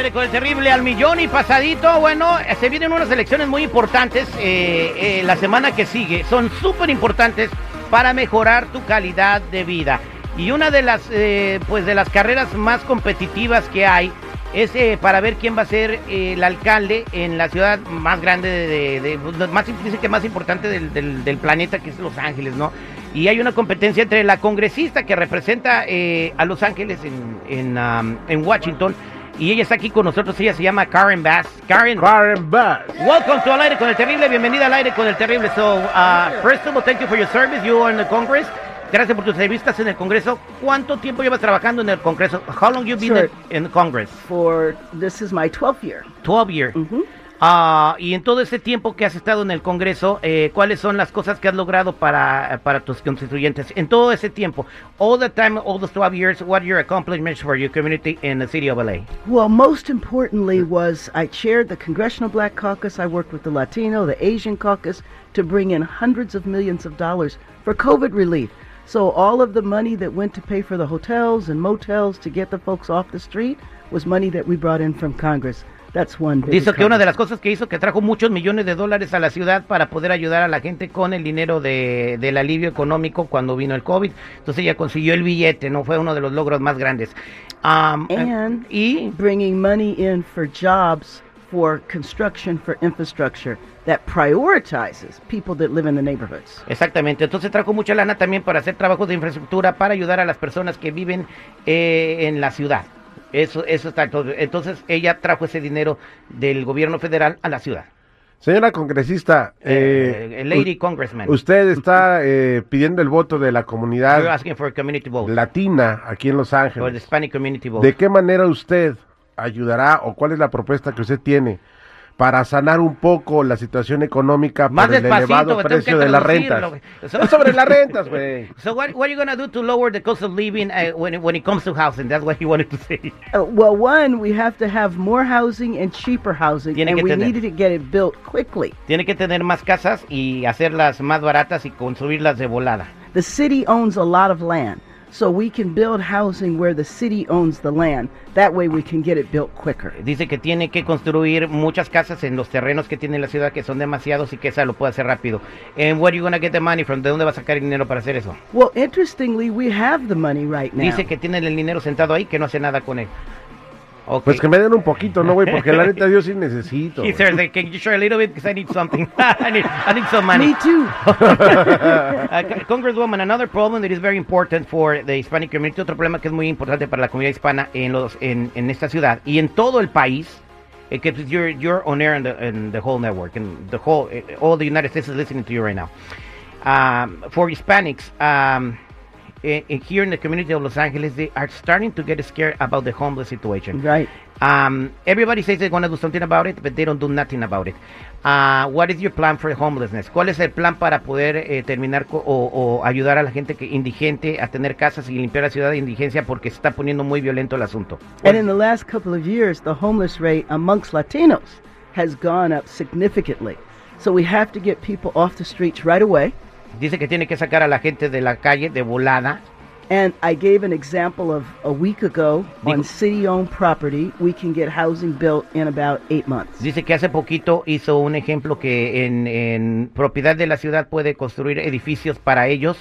aire con el terrible al millón y pasadito. Bueno, se vienen unas elecciones muy importantes eh, eh, la semana que sigue. Son súper importantes para mejorar tu calidad de vida. Y una de las, eh, pues de las carreras más competitivas que hay es eh, para ver quién va a ser eh, el alcalde en la ciudad más grande, de, de- de- más, dice que más importante del, planeta, que es Los Ángeles, ¿no? Y hay una competencia entre la congresista que representa eh, a Los Ángeles en, en Washington, y ella está aquí con nosotros, ella se llama Karen Bass. Karen, Karen Bass. welcome to Al Aire con el Terrible, bienvenida al Aire con el Terrible. So, uh, first of all, thank you for your service, you are in the Congress. Gracias por tus entrevistas en el Congreso. ¿Cuánto tiempo llevas trabajando en el Congreso? How long you been Sure. in the Congress? for this is my 12th year. 12 years. Ah, y en todo ese tiempo que has estado en el Congreso, eh, ¿cuáles son las cosas que has logrado para, para tus constituyentes? En todo ese tiempo, all the time, all those 12 years, what are your accomplishments for your community in the city of LA? Well, most importantly was I chaired the Congressional Black Caucus. I worked with the Latino, the Asian Caucus to bring in hundreds of millions of dollars for COVID relief. So all of the money that went to pay for the hotels and motels to get the folks off the street was money that we brought in from Congress. That's one big Dice que una de las cosas que hizo que trajo muchos millones de dólares a la ciudad para poder ayudar a la gente con el dinero de, del alivio económico cuando vino el COVID. Entonces ella consiguió el billete, ¿no? Fue uno de los logros más grandes. Um, And y bringing money in for jobs, for construction, for infrastructure that prioritizes people that live in the neighborhoods. Exactamente, entonces trajo mucha lana también para hacer trabajos de infraestructura para ayudar a las personas que viven eh, en la ciudad. Eso, eso está todo. Entonces ella trajo ese dinero del gobierno federal a la ciudad. Señora congresista, Eh, eh, lady u- congressman, usted está eh, pidiendo el voto de la comunidad asking for a community vote, latina aquí en Los Ángeles. ¿De qué manera usted ayudará o cuál es la propuesta que usted tiene para sanar un poco la situación económica Más por el elevado tengo precio de las rentas? So- sobre las rentas, güey. So what, what are you gonna do to lower the cost of living uh, when, it- when it comes to housing? That's what he wanted to say. Uh, well, one, we have to have more housing and cheaper housing, Tiene and we tener. needed to get it built quickly. Tiene que tener más casas y hacerlas más baratas y construirlas de volada. The city owns a lot of land, so we can build housing where the city owns the land. That way, we can get it built quicker. Dice que tiene que construir muchas casas en los terrenos que tiene la ciudad que son demasiados y que esa lo puede hacer rápido. And where you gonna get the money from? ¿De dónde va a sacar el dinero para hacer eso? Well, interestingly, we have the money right now. Dice que tiene el dinero sentado ahí que no hace nada con él. Okay. Pues que me den un poquito, ¿no, güey? Porque la neta yo sí necesito. He güey. says, "Can you share a little bit because I need something? I need, I need some money." Me too. Uh, Co- Congresswoman, another problem that is very important for the Hispanic community, otro problema que es muy importante para la comunidad hispana en los en, en esta ciudad y en todo el país, eh, que pues, you're you're on air in the, in the whole network and the whole eh, all the United States is listening to you right now. Um, for Hispanics, um, eh, eh, here in the community of Los Angeles, they are starting to get scared about the homeless situation. right. Um, everybody says they want to do something about it, but they don't do nothing about it. Uh, what is your plan for homelessness? ¿Cuál es el plan para poder eh, terminar o, o ayudar a la gente que indigente a tener casas y limpiar la ciudad de indigencia porque se está poniendo muy violento el asunto? And in the last couple of years, the homeless rate amongst Latinos has gone up significantly. So we have to get people off the streets right away. Dice que tiene que sacar a la gente de la calle de volada. And I gave an example of a week ago on Digo- city owned property, we can get housing built in about eight months. Dice que hace poquito hizo un ejemplo que en, en propiedad de la ciudad puede construir edificios para ellos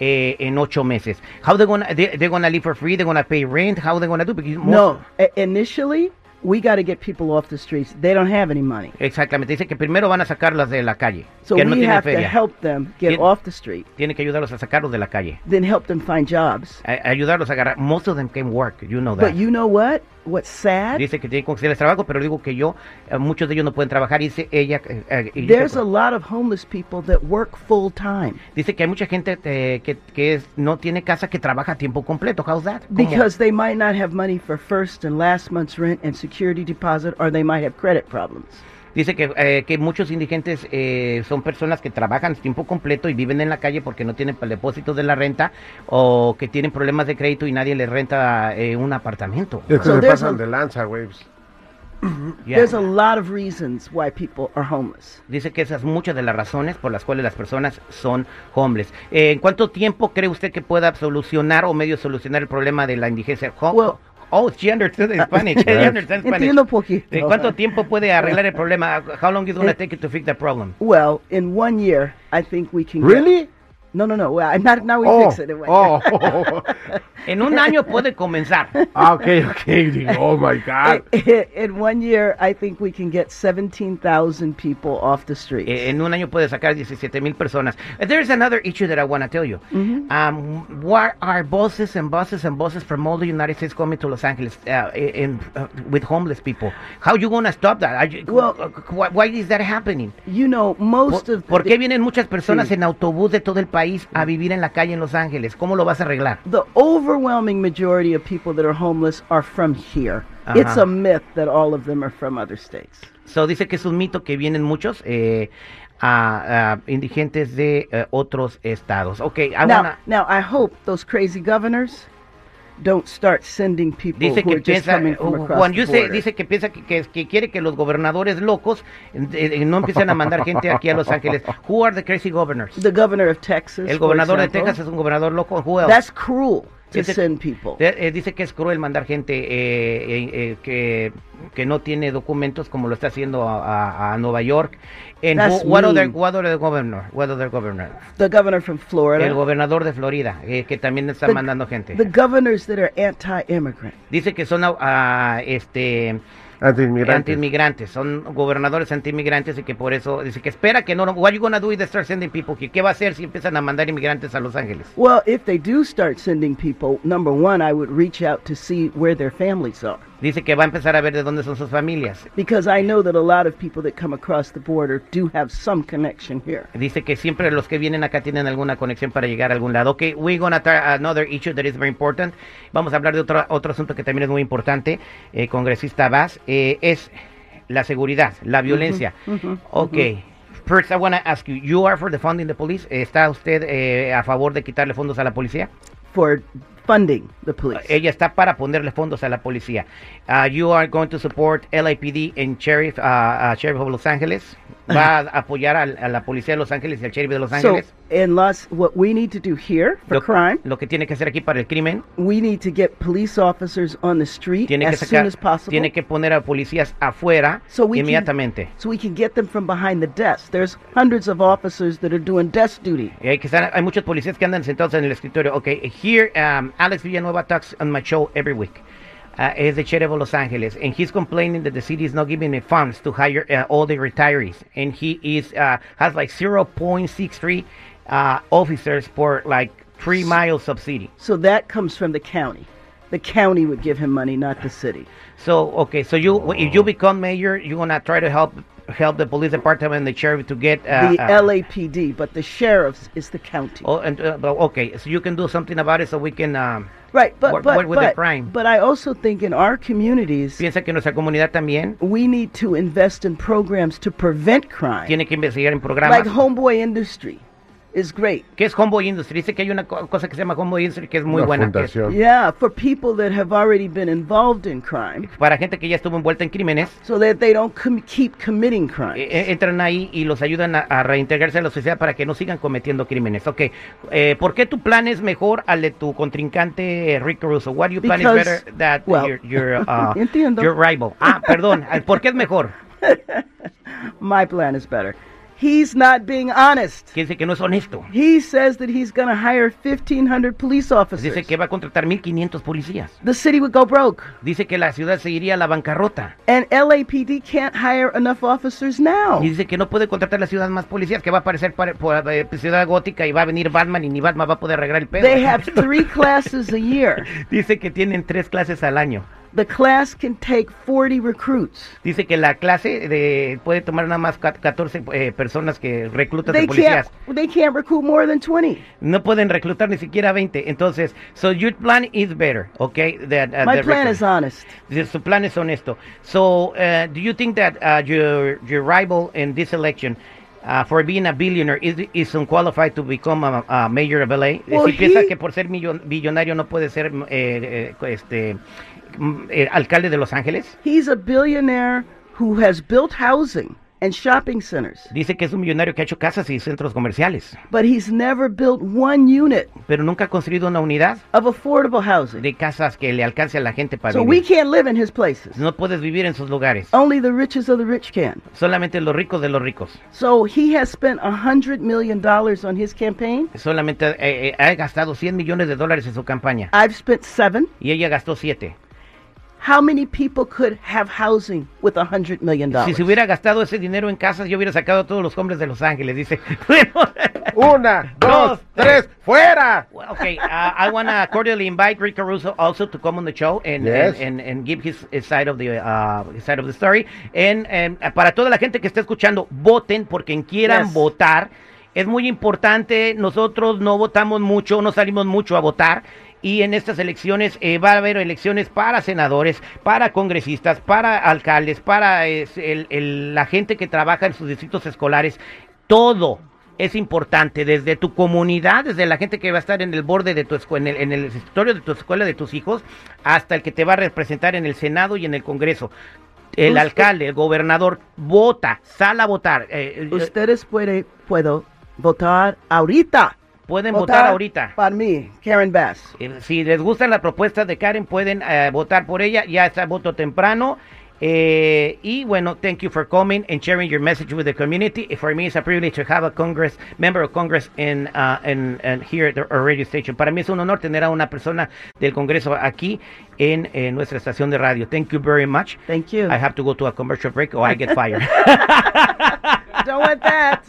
eh, en ocho meses. How they gonna they, they're gonna live for free? They're gonna pay rent? How they gonna do? Because No, i- initially, we got to get people off the streets. They don't have any money. Exactamente, dice que primero van a sacarlas de la calle, So que no we tienen have to feria. help them get Tien- off the street, Tiene que ayudarlos a sacarlos de la calle, then help them find jobs. a- ayudarlos a agarrar. Most of them can work, you know that. But you know what? What's sad? Dice que tiene que conseguirles trabajo, pero digo que yo, eh, muchos de ellos no pueden trabajar. Dice ella, eh, eh, y dice, There's a lot of homeless people that work full time dice que hay mucha gente eh, que, que es- no tiene casa que trabaja a tiempo completo. How's that? ¿Cómo? because they might not have money for first and last month's rent and security deposit, or they might have credit problems. Dice que, eh, que muchos indigentes eh, son personas que trabajan tiempo completo y viven en la calle porque no tienen el depósito de la renta o que tienen problemas de crédito y nadie les renta eh, un apartamento. Es que So se there's pasan a- de lanza, güey. Yeah. There's a lot of reasons why people are homeless. Dice que esas muchas de las razones por las cuales las personas son homeless. Eh, ¿En cuánto tiempo cree usted que pueda solucionar o medio solucionar el problema de la indigencia? Well, Oh, she understood Spanish. She Yes. understands Spanish. Entiendo poquito. ¿De cuánto tiempo puede arreglar el problema? How long is it going to Eh, take you to fix the problem? Well, in one year, I think we can. get- Really? No, no, no. Well, not now. We Oh, fix it. in one oh, year. En un año puede comenzar. ah, ok, ok. Digo, oh my God. in one year, I think we can get 17,000 people off the streets. Eh, En un año puede sacar 17 mil personas. There's another issue that I want to tell you. Mm-hmm. Um, why are buses and buses and buses from all the United States coming to Los Angeles uh, in, uh, with homeless people? How you going to stop that? Are you- Well- why, why is that happening? you know, most ¿Por, of por the, qué vienen muchas personas Sí. en autobús de todo el país a vivir en la calle en Los Ángeles? ¿Cómo lo vas a arreglar? the overwhelming majority of people that are homeless are from here. It's a myth that all of them are from other states. So dice que es un mito que vienen muchos eh, a- a indigentes de eh, otros estados. Ok, I now, wanna- now I hope those crazy governors don't start sending people Dice who que are piensa, Juan Yuse dice que piensa que, que- que quiere que los gobernadores locos eh, eh, no empiecen a mandar gente aquí a Los Ángeles. Who are the crazy governors? the governor of Texas. El gobernador de Texas es un gobernador loco. Who else? That's cruel to send people. Eh, dice que es cruel mandar gente eh, eh, eh, que, que no tiene documentos como lo está haciendo a, a- a Nueva York. Who- what other, what other governor? What other governor? the governor from Florida. El gobernador de Florida, eh, que también está the, mandando gente. the governors that are anti-immigrant. Dice que son ah, este Antiinmigrantes. antiinmigrantes, son gobernadores antiinmigrantes y que por eso dice que espera que no, no what you gonna do is start sending people here? ¿Qué va a hacer si empiezan a mandar inmigrantes a Los Ángeles? Well, if they do start sending people, number one, I would reach out to see where their families are. Dice que va a empezar a ver de dónde son sus familias. Because I know that a lot of people that come across the border do have some connection here. Dice que siempre los que vienen acá tienen alguna conexión para llegar a algún lado. Ok, we're gonna try another issue that is very important. Vamos a hablar de otro, otro asunto que también es muy importante, eh, congresista Vaz, eh, es la seguridad, la violencia. Ok. First, I want to ask you, you are for defunding the police? ¿Está usted eh, a favor de quitarle fondos a la policía? For funding the police. Ella está para ponerle fondos a la policía. Uh, you are going to support LAPD and Sheriff, uh, uh, Sheriff of Los Angeles. Va a apoyar al- a, la policía de Los Ángeles y al Sheriff de Los so, Ángeles. in Los, what we need to do here for lo, crime, lo que tiene que hacer aquí para el crimen, we need to get police officers on the street tiene que as soon sacar, as possible. tiene que poner a policías afuera so we inmediatamente. Can, so we can get them from behind the desk. There's hundreds of officers that are doing desk duty. Y hay, que estar- hay muchos policías que andan sentados en el escritorio. Okay, here um, Alex Villanueva talks on my show every week. Uh, is the sheriff of Los Angeles, and he's complaining that the city is not giving the funds to hire uh, all the retirees, and he is uh, has like 0.63 uh, officers for like three miles of city. So that comes from the county. The county would give him money, not the city. So okay, so you if you become mayor, you're gonna try to help help the police department and the sheriff to get uh, the uh, LAPD, but the sheriff's is the county. Oh, and uh, okay, so you can do something about it, so we can. Um, right, but work- but work with the but, crime. but I also think in our communities piensa que nuestra comunidad también we need to invest in programs to prevent crime. tiene que investigar en programas. Like Homeboy Industry is great. ¿Qué es Homeboy Industry? Dice que hay una co- cosa que se llama Homeboy Industry que es muy Una buena. fundación. Yeah, for people that have already been involved in crime, para gente que ya estuvo envuelta en crímenes, so that they don't com- keep committing eh, crime. eh, entran ahí y los ayudan a, a reintegrarse a la sociedad para que no sigan cometiendo crímenes. Ok, eh, ¿por qué tu plan es mejor al de tu contrincante eh, Rick Caruso? What do you plan is Because- better than well, your, your, uh, your rival? Ah, perdón, ¿por qué es mejor? My plan is better. He's not being honest. Que dice que no es honesto. He says that he's going to hire 1,500 police officers. Dice que va a contratar 1.500 policías. The city would go broke. Dice que la ciudad se iría a la bancarrota. And LAPD can't hire enough officers now. Y dice que no puede contratar la ciudad más policías, que va a aparecer para, eh, ciudad gótica y va a venir Batman y ni Batman va a poder arreglar el pedo. They have three classes a year. Dice que tienen tres clases al año. The class can take 40 recruits. Dice que la clase de, puede tomar nada más cat- 14 eh, personas que reclutan de They policías. can't, they can't recruit more than 20. No pueden reclutar ni siquiera 20. Entonces, so your plan is better, okay? That, uh, My the plan is honest. Su plan es honesto. So, uh, do you think that uh, your your rival in this election, uh, for being a billionaire, is, is unqualified to become a, a mayor of LA? Well, si piensa he- que por ser millon- billonario no puede ser eh, eh, este mm, eh, alcalde de Los Ángeles. He's a billionaire who has built housing and shopping centers. Dice que es un millonario que ha hecho casas y centros comerciales, But he's never built one unit pero nunca ha construido una unidad of affordable housing. de casas que le alcance a la gente para So we vivir. can't live in his places. No puedes vivir en sus lugares. Only the of the rich can. Solamente los ricos de los ricos. So he has spent a hundred million dollars on his campaign. Solamente eh, eh, ha gastado 100 millones de dólares en su campaña I've spent seven. y ella gastó 7. How many people could have housing with a hundred million Si dollars? se hubiera gastado ese dinero en casas, yo hubiera sacado a todos los hombres de Los Ángeles. Dice, bueno, Una, dos, tres, fuera. Well, okay, uh, I want to cordially invite Rick Caruso also to come on the show and Yes. and, and, and give his, his side of the uh, his side of the story. And um, para toda la gente que está escuchando, voten por quien quieran Yes. votar. Es muy importante. Nosotros no votamos mucho, no salimos mucho a votar. Y en estas elecciones eh, va a haber elecciones para senadores, para congresistas, para alcaldes, para eh, el- el- la gente que trabaja en sus distritos escolares. Todo es importante, desde tu comunidad, desde la gente que va a estar en el borde de tu escuela, en el, en el escritorio de tu escuela de tus hijos, hasta el que te va a representar en el Senado y en el Congreso. El Usted- alcalde, el gobernador, vota, sal a votar. Eh, eh, Ustedes puede, puedo votar ahorita. Pueden votar ahorita. Para mí, Karen Bass. Eh, Si les gustan las propuestas de Karen, pueden eh, votar por ella. Ya está voto temprano. Eh, y bueno, thank you for coming and sharing your message with the community. For me, it's a privilege to have a Congress member of Congress in, uh, in, in here at the- our radio station. Para mí es un honor tener a una persona del Congreso aquí en, en nuestra estación de radio. Thank you very much. Thank you. I have to go to a commercial break or I get fired. Don't want that.